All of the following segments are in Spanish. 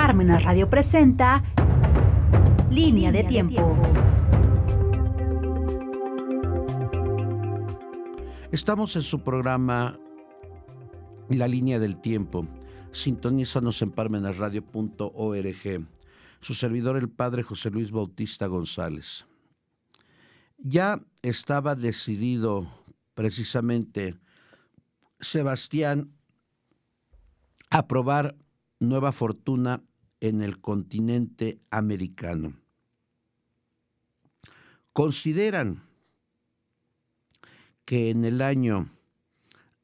Parmenas Radio presenta Línea de Tiempo. Estamos en su programa La Línea del Tiempo. Sintonízanos en parmenasradio.org. Su servidor, el padre José Luis Bautista González. Ya estaba decidido precisamente Sebastián a probar nueva fortuna en el continente americano. Consideran que en el año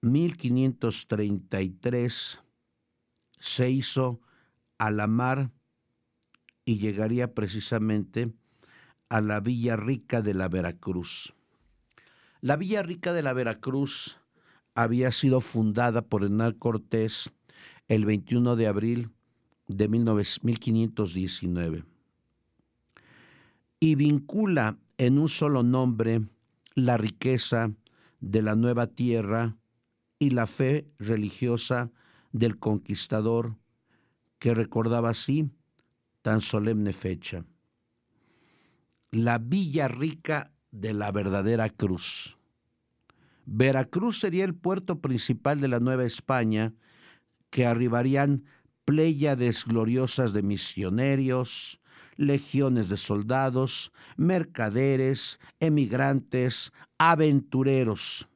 1533 se hizo a la mar y llegaría precisamente a la Villa Rica de la Veracruz. La Villa Rica de la Veracruz había sido fundada por Hernán Cortés el 21 de abril de 1519 y vincula en un solo nombre la riqueza de la nueva tierra y la fe religiosa del conquistador que recordaba así tan solemne fecha. La Villa Rica de la verdadera cruz. Veracruz sería el puerto principal de la Nueva España que arribarían pléyades gloriosas de misioneros, legiones de soldados, mercaderes, emigrantes, aventureros.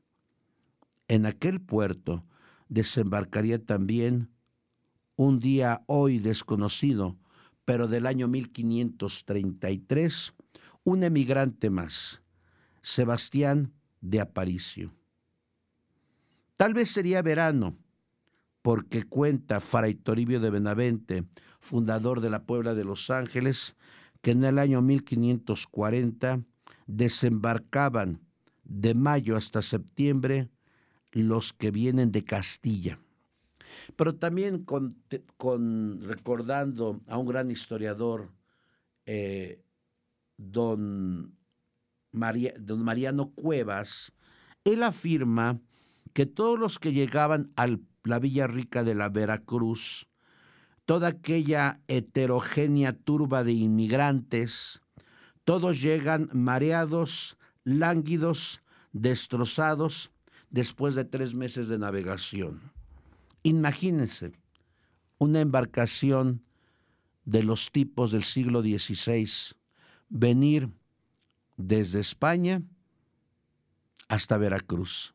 En aquel puerto desembarcaría también un día hoy desconocido, pero del año 1533, un emigrante más, Sebastián de Aparicio. Tal vez sería verano, porque cuenta Fray Toribio de Benavente, fundador de la Puebla de Los Ángeles, que en el año 1540 desembarcaban de mayo hasta septiembre los que vienen de Castilla. Pero también con, recordando a un gran historiador, eh, don, don Mariano Cuevas, él afirma que todos los que llegaban al la Villa Rica de la Veracruz, toda aquella heterogénea turba de inmigrantes, todos llegan mareados, lánguidos, destrozados después de tres meses de navegación. Imagínense una embarcación de los tipos del siglo XVI venir desde España hasta Veracruz.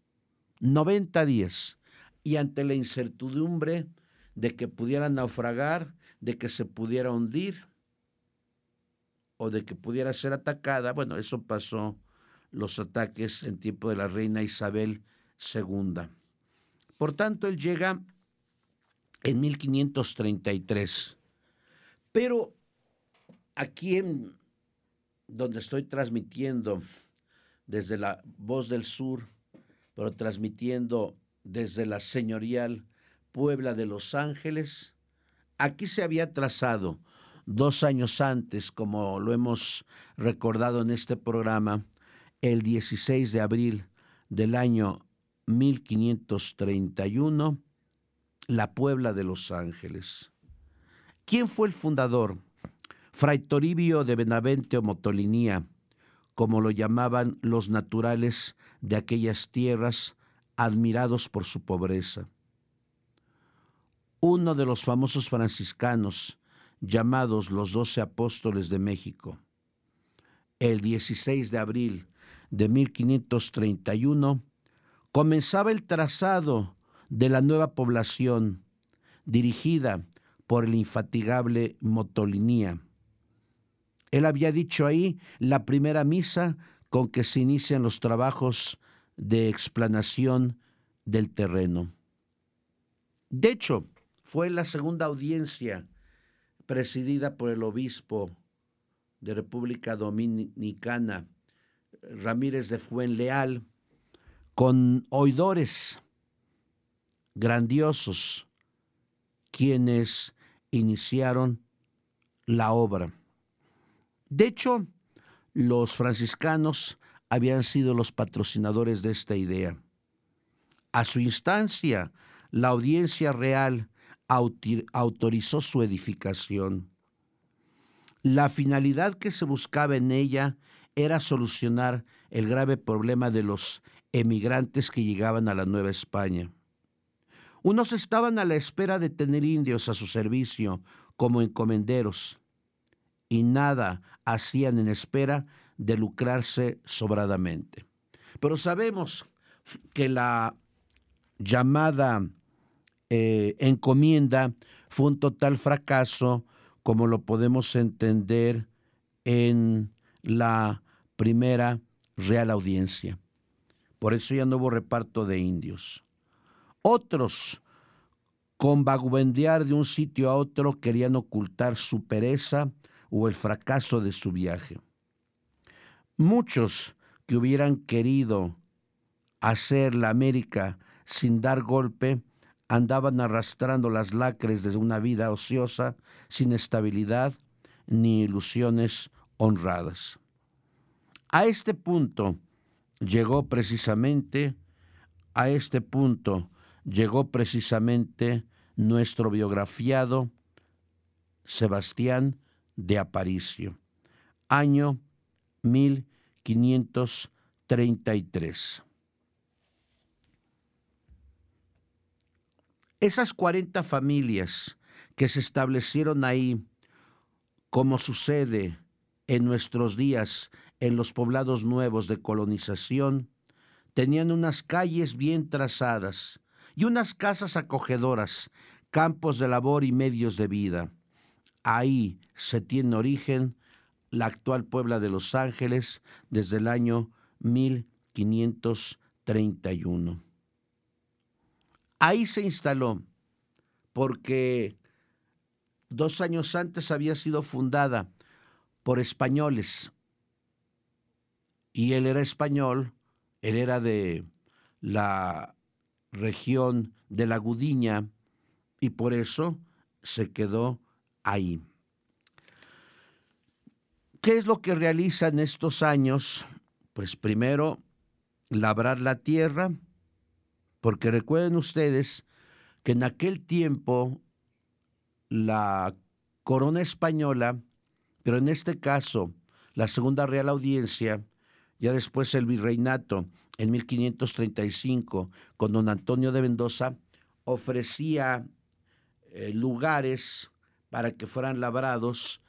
90 días y ante la incertidumbre de que pudiera naufragar, de que se pudiera hundir o de que pudiera ser atacada, bueno, eso pasó los ataques en tiempo de la reina Isabel II. Por tanto, él llega en 1533. Pero aquí en donde estoy transmitiendo desde la voz del sur, pero transmitiendo desde la señorial Puebla de Los Ángeles. Aquí se había trazado dos años antes, como lo hemos recordado en este programa, el 16 de abril del año 1531, la Puebla de Los Ángeles. ¿Quién fue el fundador? Fray Toribio de Benavente o Motolinía, como lo llamaban los naturales de aquellas tierras admirados por su pobreza. Uno de los famosos franciscanos, llamados los doce apóstoles de México, el 16 de abril de 1531, comenzaba el trazado de la nueva población dirigida por el infatigable Motolinía. Él había dicho ahí la primera misa con que se inician los trabajos de explanación del terreno. De hecho, fue la segunda audiencia presidida por el obispo de República Dominicana, Ramírez de Fuenleal, con oidores grandiosos, quienes iniciaron la obra. De hecho, los franciscanos habían sido los patrocinadores de esta idea. A su instancia, la audiencia real autorizó su edificación. La finalidad que se buscaba en ella era solucionar el grave problema de los emigrantes que llegaban a la Nueva España. Unos estaban a la espera de tener indios a su servicio como encomenderos y nada hacían en espera de lucrarse sobradamente. Pero sabemos que la llamada eh, encomienda fue un total fracaso, como lo podemos entender en la primera Real Audiencia. Por eso ya no hubo reparto de indios. Otros, con vagabundear de un sitio a otro, querían ocultar su pereza o el fracaso de su viaje. Muchos que hubieran querido hacer la América sin dar golpe, andaban arrastrando las lacres de una vida ociosa, sin estabilidad ni ilusiones honradas. A este punto llegó precisamente, a este punto llegó precisamente nuestro biografiado Sebastián de Aparicio, año 1533. Esas 40 familias que se establecieron ahí, como sucede en nuestros días en los poblados nuevos de colonización, tenían unas calles bien trazadas y unas casas acogedoras, campos de labor y medios de vida. Ahí se tiene origen la actual Puebla de Los Ángeles desde el año 1531. Ahí se instaló porque dos años antes había sido fundada por españoles y él era español, él era de la región de la Gudiña y por eso se quedó ahí. ¿Qué es lo que realiza en estos años? Pues primero, labrar la tierra, porque recuerden ustedes que en aquel tiempo la corona española, pero en este caso la Segunda Real Audiencia, ya después el virreinato en 1535 con don Antonio de Mendoza, ofrecía eh, lugares para que fueran labrados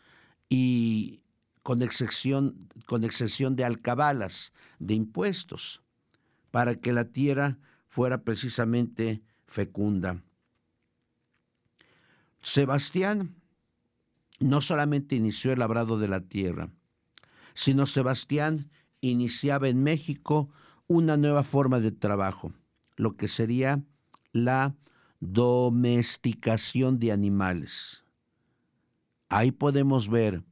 y con excepción, con excepción de alcabalas, de impuestos, para que la tierra fuera precisamente fecunda. Sebastián no solamente inició el labrado de la tierra, sino Sebastián iniciaba en México una nueva forma de trabajo, lo que sería la domesticación de animales. Ahí podemos ver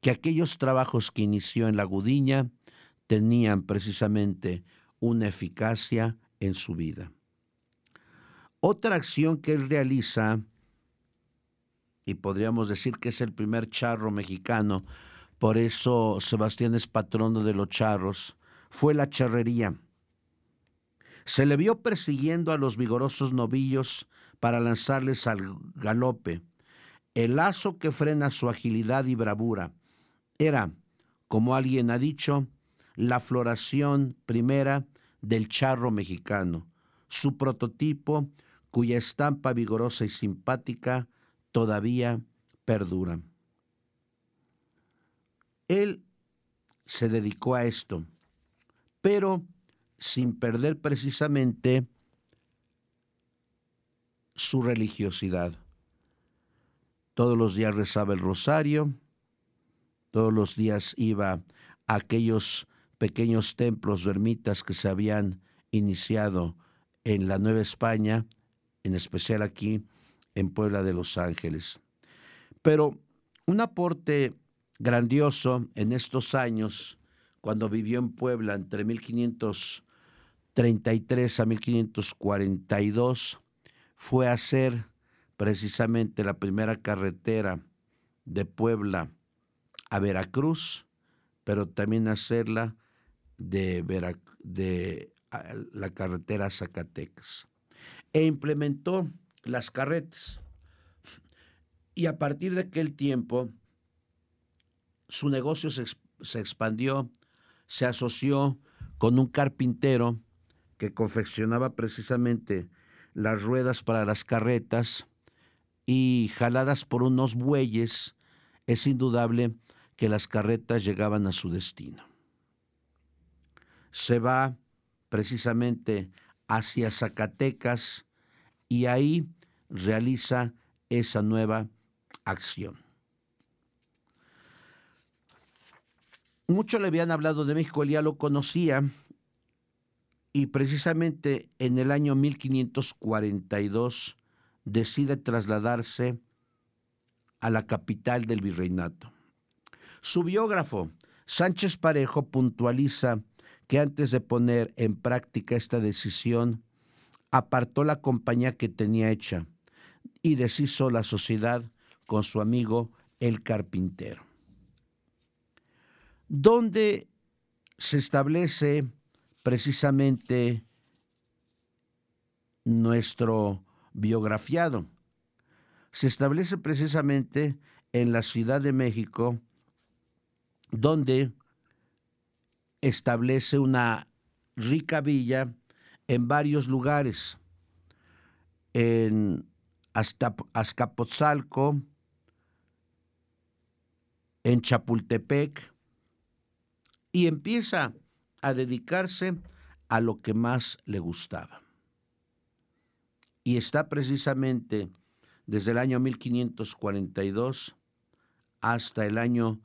que aquellos trabajos que inició en la Gudiña tenían precisamente una eficacia en su vida. Otra acción que él realiza, y podríamos decir que es el primer charro mexicano, por eso Sebastián es patrono de los charros, fue la charrería. Se le vio persiguiendo a los vigorosos novillos para lanzarles al galope. El lazo que frena su agilidad y bravura era, como alguien ha dicho, la floración primera del charro mexicano, su prototipo cuya estampa vigorosa y simpática todavía perdura. Él se dedicó a esto, pero sin perder precisamente su religiosidad. Todos los días rezaba el rosario, todos los días iba a aquellos pequeños templos o ermitas que se habían iniciado en la Nueva España, en especial aquí en Puebla de Los Ángeles. Pero un aporte grandioso en estos años, cuando vivió en Puebla entre 1533 a 1542, fue hacer precisamente la primera carretera de Puebla a Veracruz, pero también hacerla de, de la carretera Zacatecas. E implementó las carretas. Y a partir de aquel tiempo, su negocio se, se expandió, se asoció con un carpintero que confeccionaba precisamente las ruedas para las carretas y jaladas por unos bueyes, es indudable que las carretas llegaban a su destino. Se va precisamente hacia Zacatecas y ahí realiza esa nueva acción. Mucho le habían hablado de México, él ya lo conocía, y precisamente en el año 1542 decide trasladarse a la capital del virreinato. Su biógrafo, Sánchez Parejo, puntualiza que antes de poner en práctica esta decisión, apartó la compañía que tenía hecha y deshizo la sociedad con su amigo el carpintero. Donde se establece precisamente nuestro biografiado. Se establece precisamente en la Ciudad de México, donde establece una rica villa en varios lugares, en Azcapotzalco, en Chapultepec, y empieza a dedicarse a lo que más le gustaba. Y está precisamente desde el año 1542 hasta el año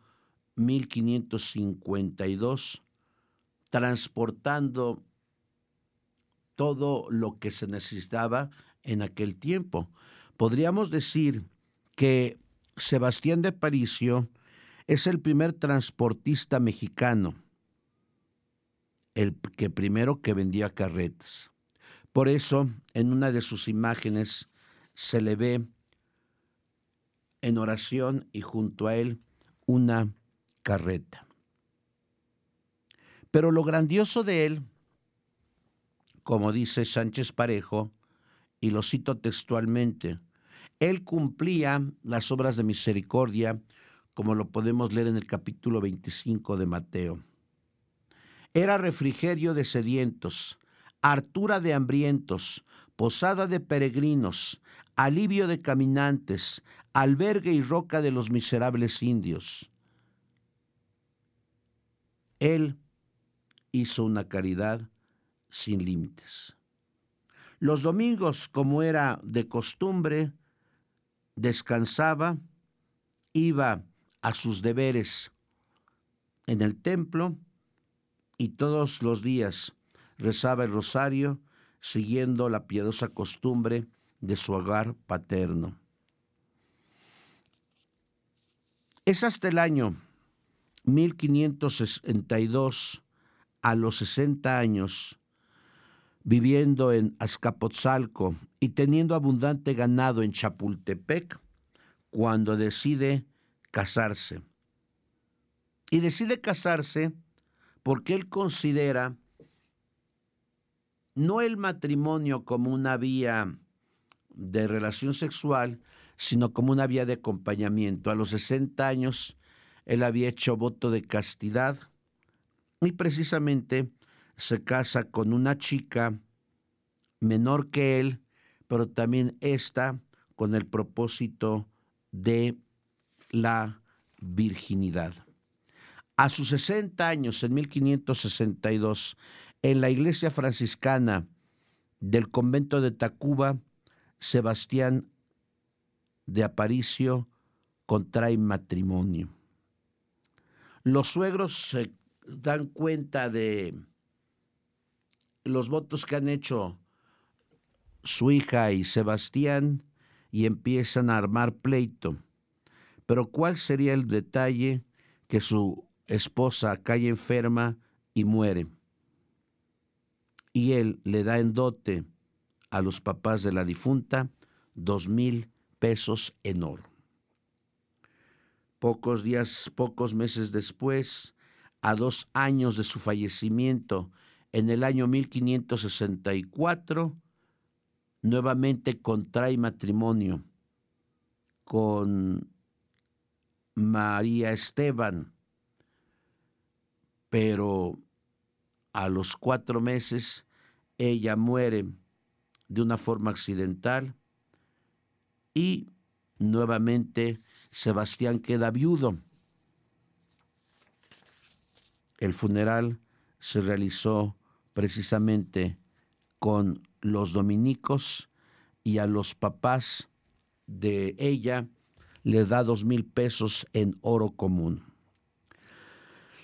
1552 transportando todo lo que se necesitaba en aquel tiempo. Podríamos decir que Sebastián de Paricio es el primer transportista mexicano, el que primero que vendía carretas. Por eso, en una de sus imágenes se le ve en oración y junto a él una carreta. Pero lo grandioso de él, como dice Sánchez Parejo, y lo cito textualmente, él cumplía las obras de misericordia, como lo podemos leer en el capítulo 25 de Mateo. Era refrigerio de sedientos, hartura de hambrientos, posada de peregrinos, alivio de caminantes, albergue y roca de los miserables indios. Él hizo una caridad sin límites. Los domingos, como era de costumbre, descansaba, iba a sus deberes en el templo y todos los días rezaba el rosario siguiendo la piadosa costumbre de su hogar paterno. Es hasta el año 1562 a los 60 años, viviendo en Azcapotzalco y teniendo abundante ganado en Chapultepec, cuando decide casarse. Y decide casarse porque él considera no el matrimonio como una vía de relación sexual, sino como una vía de acompañamiento. A los 60 años, él había hecho voto de castidad y precisamente se casa con una chica menor que él, pero también esta con el propósito de la virginidad. A sus 60 años, en 1562, en la iglesia franciscana del convento de Tacuba, Sebastián de Aparicio contrae matrimonio. Los suegros se dan cuenta de los votos que han hecho su hija y Sebastián y empiezan a armar pleito. Pero ¿cuál sería el detalle que su esposa cae enferma y muere? Y él le da en dote a los papás de la difunta dos mil pesos en oro. Pocos días, pocos meses después, a dos años de su fallecimiento, en el año 1564, nuevamente contrae matrimonio con María Esteban, pero a los cuatro meses ella muere de una forma accidental y nuevamente Sebastián queda viudo. El funeral se realizó precisamente con los dominicos y a los papás de ella le da dos mil pesos en oro común.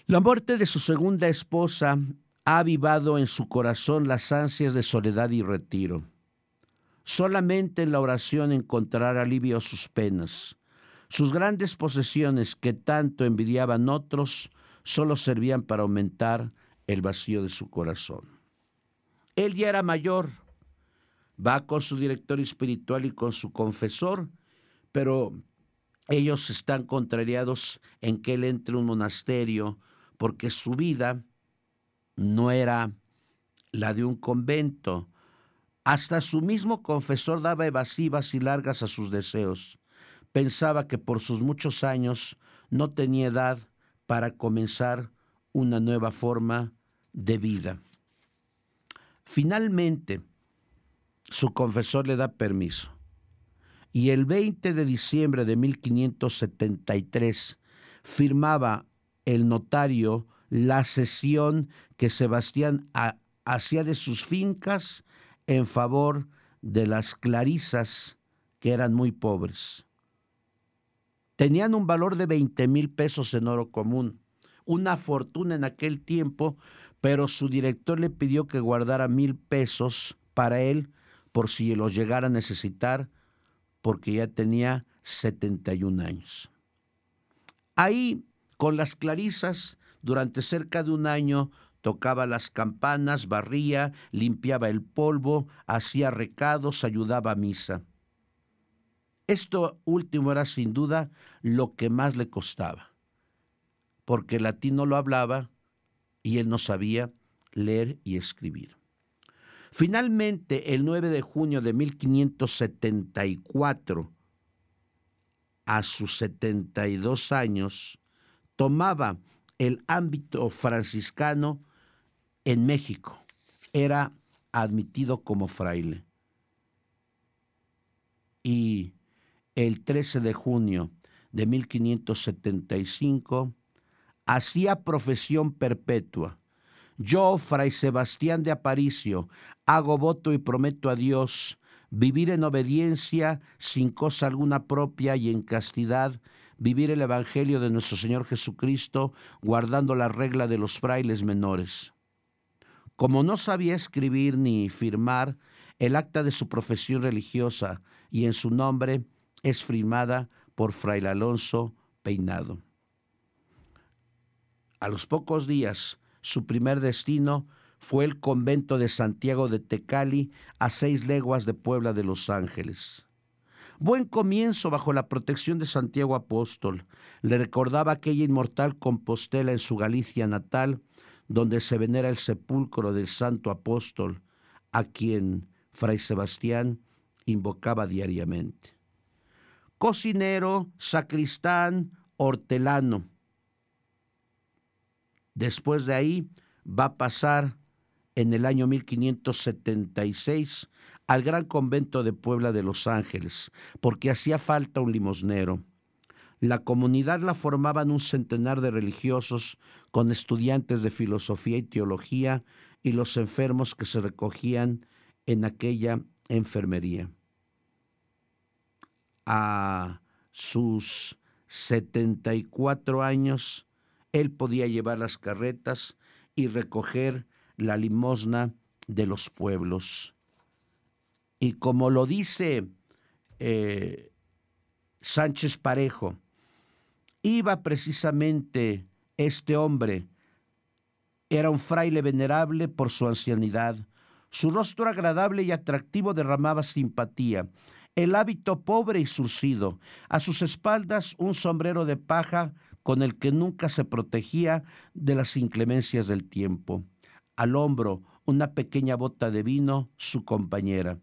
La muerte de su segunda esposa ha avivado en su corazón las ansias de soledad y retiro. Solamente en la oración encontrará alivio a sus penas. Sus grandes posesiones que tanto envidiaban otros solo servían para aumentar el vacío de su corazón. Él ya era mayor, va con su director espiritual y con su confesor, pero ellos están contrariados en que él entre un monasterio porque su vida no era la de un convento. Hasta su mismo confesor daba evasivas y largas a sus deseos. Pensaba que por sus muchos años no tenía edad para comenzar una nueva forma de vida. Finalmente, su confesor le da permiso. Y el 20 de diciembre de 1573 firmaba el notario la cesión que Sebastián hacía de sus fincas en favor de las clarisas que eran muy pobres. Tenían un valor de 20 mil pesos en oro común, una fortuna en aquel tiempo, pero su director le pidió que guardara mil pesos para él por si los llegara a necesitar, porque ya tenía 71 años. Ahí, con las clarisas, durante cerca de un año, tocaba las campanas, barría, limpiaba el polvo, hacía recados, ayudaba a misa. Esto último era sin duda lo que más le costaba, porque el latín no lo hablaba y él no sabía leer y escribir. Finalmente, el 9 de junio de 1574, a sus 72 años, tomaba el ámbito franciscano en México. Era admitido como fraile. Y el 13 de junio de 1575 hacía profesión perpetua. Yo, Fray Sebastián de Aparicio, hago voto y prometo a Dios vivir en obediencia sin cosa alguna propia y en castidad, vivir el Evangelio de nuestro Señor Jesucristo, guardando la regla de los frailes menores. Como no sabía escribir ni firmar el acta de su profesión religiosa y en su nombre es firmada por Fray Alonso Peinado. A los pocos días, su primer destino fue el convento de Santiago de Tecali, a seis leguas de Puebla de Los Ángeles. Buen comienzo bajo la protección de Santiago Apóstol. Le recordaba aquella inmortal Compostela en su Galicia natal, donde se venera el sepulcro del santo apóstol, a quien Fray Sebastián invocaba diariamente. Cocinero, sacristán, hortelano. Después de ahí va a pasar en el año 1576 al gran convento de Puebla de Los Ángeles, porque hacía falta un limosnero. La comunidad la formaban un centenar de religiosos con estudiantes de filosofía y teología y los enfermos que se recogían en aquella enfermería. A sus 74 años, él podía llevar las carretas y recoger la limosna de los pueblos. Y como lo dice eh, Sánchez Parejo, iba precisamente este hombre, era un fraile venerable por su ancianidad, su rostro agradable y atractivo derramaba simpatía, el hábito pobre y surcido, a sus espaldas un sombrero de paja con el que nunca se protegía de las inclemencias del tiempo. Al hombro una pequeña bota de vino, su compañera.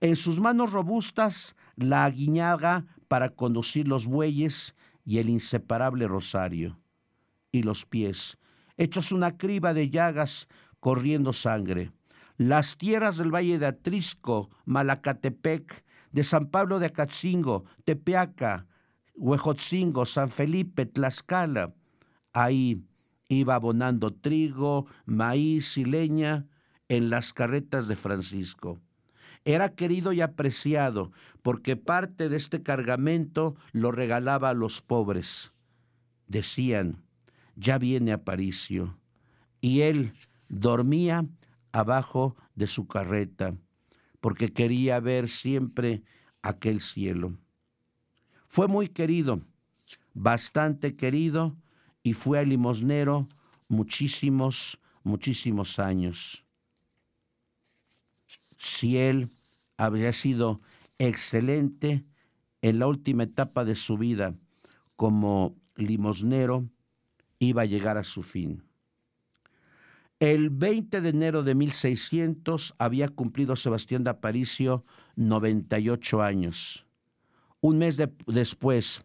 En sus manos robustas la aguiñaga para conducir los bueyes y el inseparable rosario, y los pies, hechos una criba de llagas corriendo sangre. Las tierras del valle de Atrisco, Malacatepec, de San Pablo de Acatzingo, Tepeaca, Huejotzingo, San Felipe, Tlaxcala. Ahí iba abonando trigo, maíz y leña en las carretas de Francisco. Era querido y apreciado porque parte de este cargamento lo regalaba a los pobres. Decían, ya viene Aparicio. Y él dormía abajo de su carreta porque quería ver siempre aquel cielo. Fue muy querido, bastante querido, y fue limosnero muchísimos, muchísimos años. Si él había sido excelente en la última etapa de su vida como limosnero, iba a llegar a su fin. El 20 de enero de 1600 había cumplido Sebastián de Aparicio 98 años. Un mes después,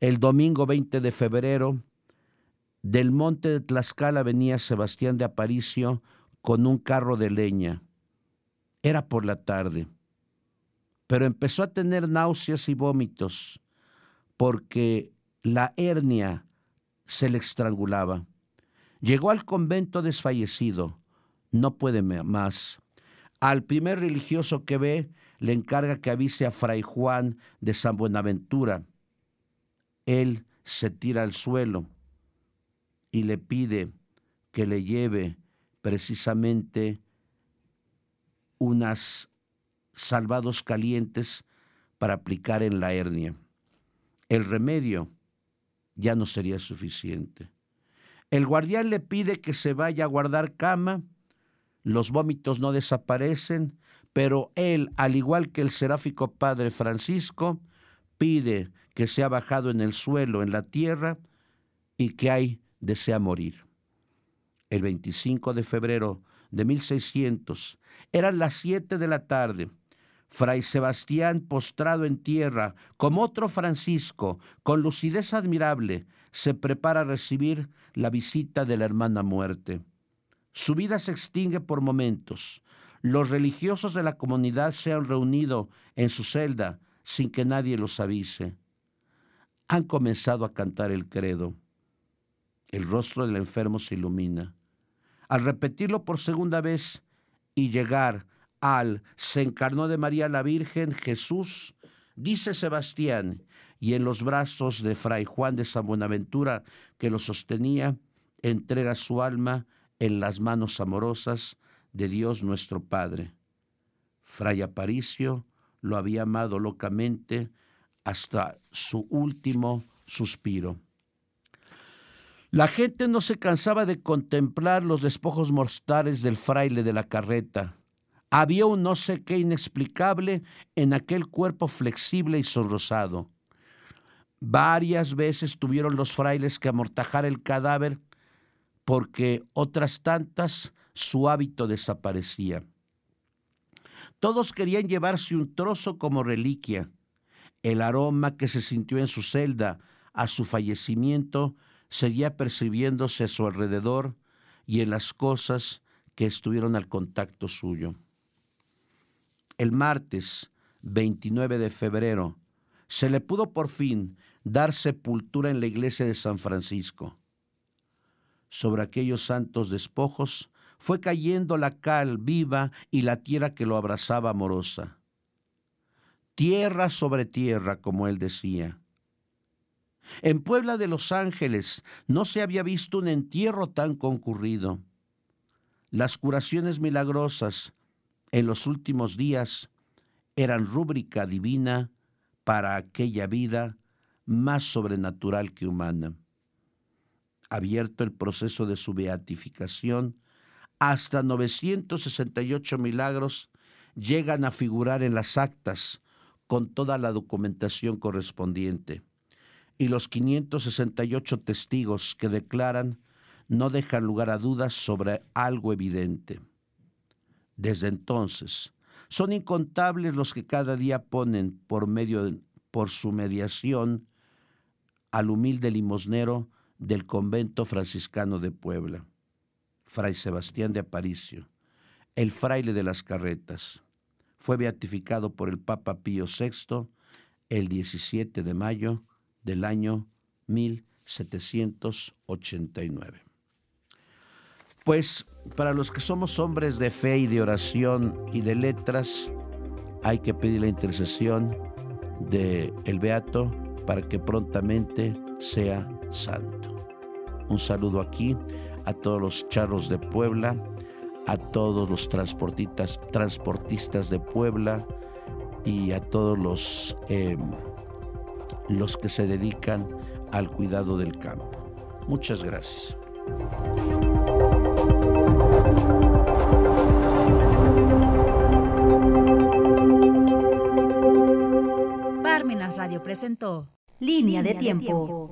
el domingo 20 de febrero, del monte de Tlaxcala venía Sebastián de Aparicio con un carro de leña. Era por la tarde, pero empezó a tener náuseas y vómitos porque la hernia se le estrangulaba. Llegó al convento desfallecido, no puede más. Al primer religioso que ve, le encarga que avise a Fray Juan de San Buenaventura. Él se tira al suelo y le pide que le lleve precisamente unas salvados calientes para aplicar en la hernia. El remedio ya no sería suficiente. El guardián le pide que se vaya a guardar cama, los vómitos no desaparecen, pero él, al igual que el seráfico padre Francisco, pide que sea bajado en el suelo, en la tierra, y que hay desea morir. El 25 de febrero de 1600, eran las siete de la tarde, Fray Sebastián, postrado en tierra, como otro Francisco, con lucidez admirable, se prepara a recibir la visita de la hermana muerte. Su vida se extingue por momentos. Los religiosos de la comunidad se han reunido en su celda sin que nadie los avise. Han comenzado a cantar el credo. El rostro del enfermo se ilumina. Al repetirlo por segunda vez y llegar al se encarnó de María la Virgen Jesús, dice Sebastián, y en los brazos de Fray Juan de San Buenaventura, que lo sostenía, entrega su alma en las manos amorosas de Dios nuestro Padre. Fray Aparicio lo había amado locamente hasta su último suspiro. La gente no se cansaba de contemplar los despojos mortales del fraile de la carreta. Había un no sé qué inexplicable en aquel cuerpo flexible y sonrosado. Varias veces tuvieron los frailes que amortajar el cadáver porque otras tantas su hábito desaparecía. Todos querían llevarse un trozo como reliquia. El aroma que se sintió en su celda a su fallecimiento seguía percibiéndose a su alrededor y en las cosas que estuvieron al contacto suyo. El martes 29 de febrero se le pudo por fin dar sepultura en la iglesia de San Francisco. Sobre aquellos santos despojos fue cayendo la cal viva y la tierra que lo abrazaba amorosa. Tierra sobre tierra, como él decía. En Puebla de Los Ángeles no se había visto un entierro tan concurrido. Las curaciones milagrosas en los últimos días eran rúbrica divina para aquella vida más sobrenatural que humana. Abierto el proceso de su beatificación, hasta 968 milagros llegan a figurar en las actas con toda la documentación correspondiente. Y los 568 testigos que declaran no dejan lugar a dudas sobre algo evidente. Desde entonces, son incontables los que cada día ponen por medio de por su mediación al humilde limosnero del convento franciscano de Puebla, Fray Sebastián de Aparicio, el fraile de las carretas. Fue beatificado por el Papa Pío VI el 17 de mayo del año 1789. Pues para los que somos hombres de fe y de oración y de letras, hay que pedir la intercesión de el Beato para que prontamente sea santo. Un saludo aquí a todos los charros de Puebla, a todos los transportistas, transportistas de Puebla y a todos los, eh, los que se dedican al cuidado del campo. Muchas gracias. Radio presentó Línea de tiempo.